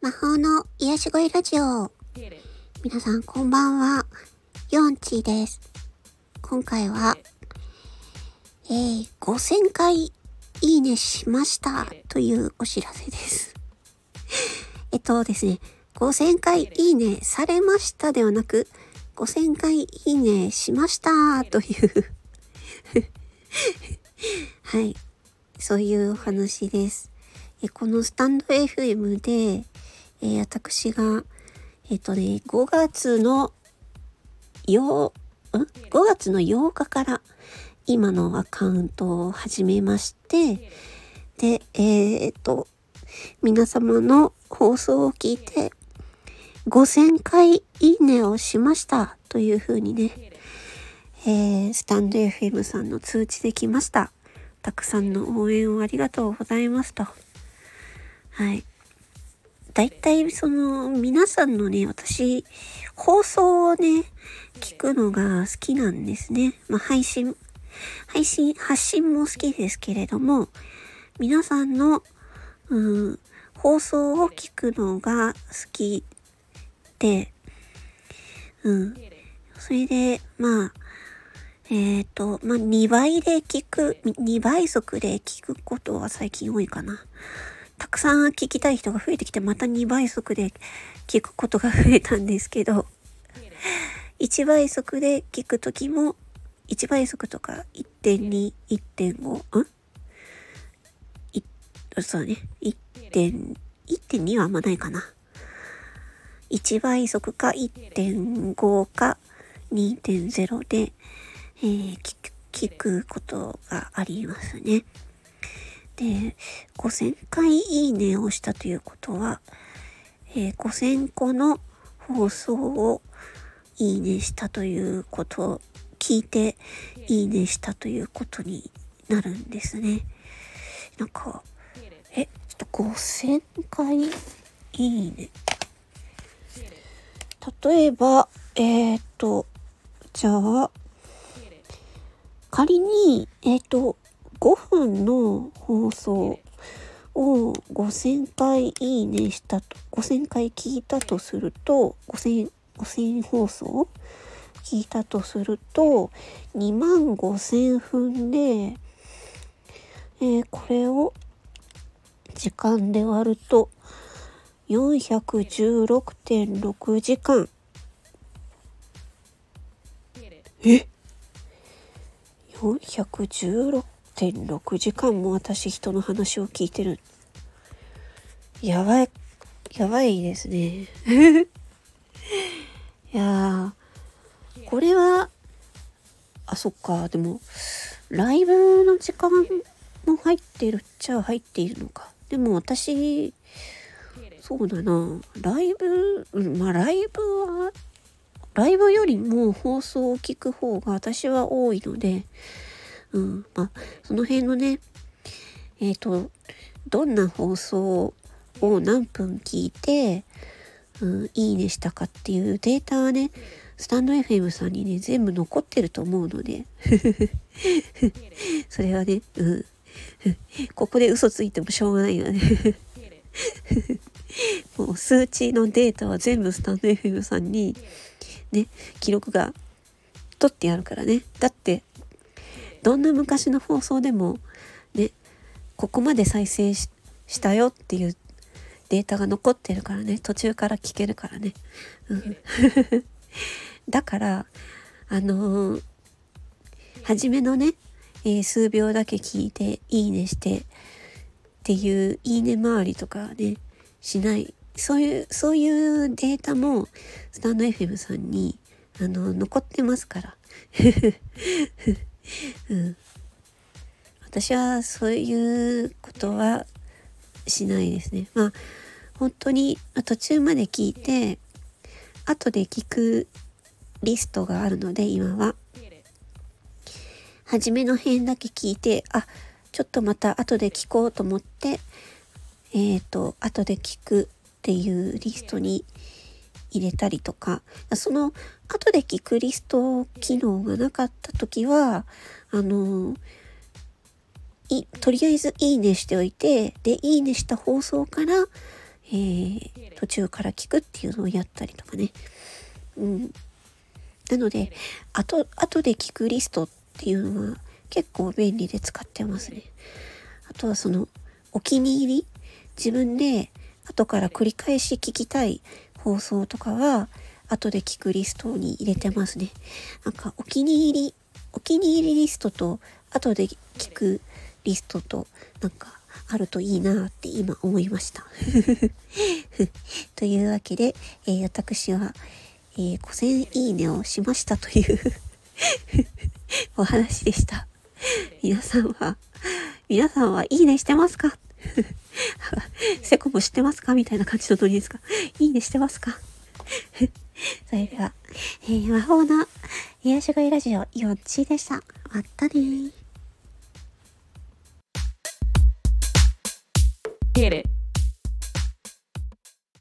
魔法の癒し声ラジオ。皆さんこんばんは。ヨンチです。今回は、えー、5000回いいねしましたというお知らせです。えっとですね、5000回いいねされましたではなく、5000回いいねしましたという はい。そういうお話です。このスタンド FM で、え、私が、えっ、とね、5月の8、ん ?5 月の8日から今のアカウントを始めまして、で、えっ、と、皆様の放送を聞いて、5000回いいねをしましたというふうにね、えー、スタンド FM さんの通知できました。たくさんの応援をありがとうございますと。はい。だいたいその皆さんのね、私、放送をね、聞くのが好きなんですね。まあ配信、配信、発信も好きですけれども、皆さんの、うん、放送を聞くのが好きで、うん。それで、まあ、えっ、ー、と、まあ、2倍で聞く、2倍速で聞くことは最近多いかな。たくさん聞きたい人が増えてきて、また2倍速で聞くことが増えたんですけど、1倍速で聞くときも、1倍速とか1.2、1.5、ん？そうね。1.2はあんまないかな。1倍速か1.5か2.0で、えー、聞くことがありますね。で、5000回いいねをしたということは、えー、5000個の放送をいいねしたということを聞いていいねしたということになるんですね。なんか、え、ちょっと5000回いいね。例えば、えっ、ー、と、じゃあ、仮に、えっ、ー、と、5分の放送を5000回いいねしたと、5000回聞いたとすると、5000、5000放送聞いたとすると、2万5000分で、えー、これを時間で割ると、416.6時間。え ?416 1.6時間も私人の話を聞いてる。やばい、やばいですね。いやこれは、あ、そっか、でも、ライブの時間も入ってるっちゃ入っているのか。でも私、そうだな、ライブ、まあライブはライブよりも放送を聞く方が私は多いので、うん、まあ、その辺のね、えっ、ー、と、どんな放送を何分聞いて、うん、いいねしたかっていうデータはね、スタンド FM さんにね、全部残ってると思うので、それはね、うん、ここで嘘ついてもしょうがないよね もう数値のデータは全部スタンド FM さんにね、記録が取ってあるからね。だって、どんな昔の放送でも、ね、ここまで再生したよっていうデータが残ってるからね、途中から聞けるからね。うん、だから、あのー、初めのね、えー、数秒だけ聞いて、いいねして、っていう、いいね周りとかね、しないそういう、そういうデータも、スタンド FM さんに、あの、残ってますから。うん、私はそういうことはしないですね。まあ、本当に途中まで聞いて、後で聞くリストがあるので、今は。初めの辺だけ聞いて、あ、ちょっとまた後で聞こうと思って、えっ、ー、と、後で聞くっていうリストに入れたりとか、その後で聞くリスト機能がなかった時は、あの、い、とりあえずいいねしておいて、で、いいねした放送から、えー、途中から聞くっていうのをやったりとかね。うん。なので、後、後で聞くリストっていうのは結構便利で使ってますね。あとはその、お気に入り自分で後から繰り返し聞きたい放送とかは、後で聞くリストに入れてますね。なんか、お気に入り、お気に入りリストと、後で聞くリストと、なんか、あるといいなって今思いました。というわけで、えー、私は、えー、5000いいねをしましたという お話でした。皆さんは、皆さんはいいねしてますか？セコも知ってますか？みたいな感じのノリですか？いいねしてますか？それでは、えー、魔法の癒し声ラジオ4ちでした。まったねー。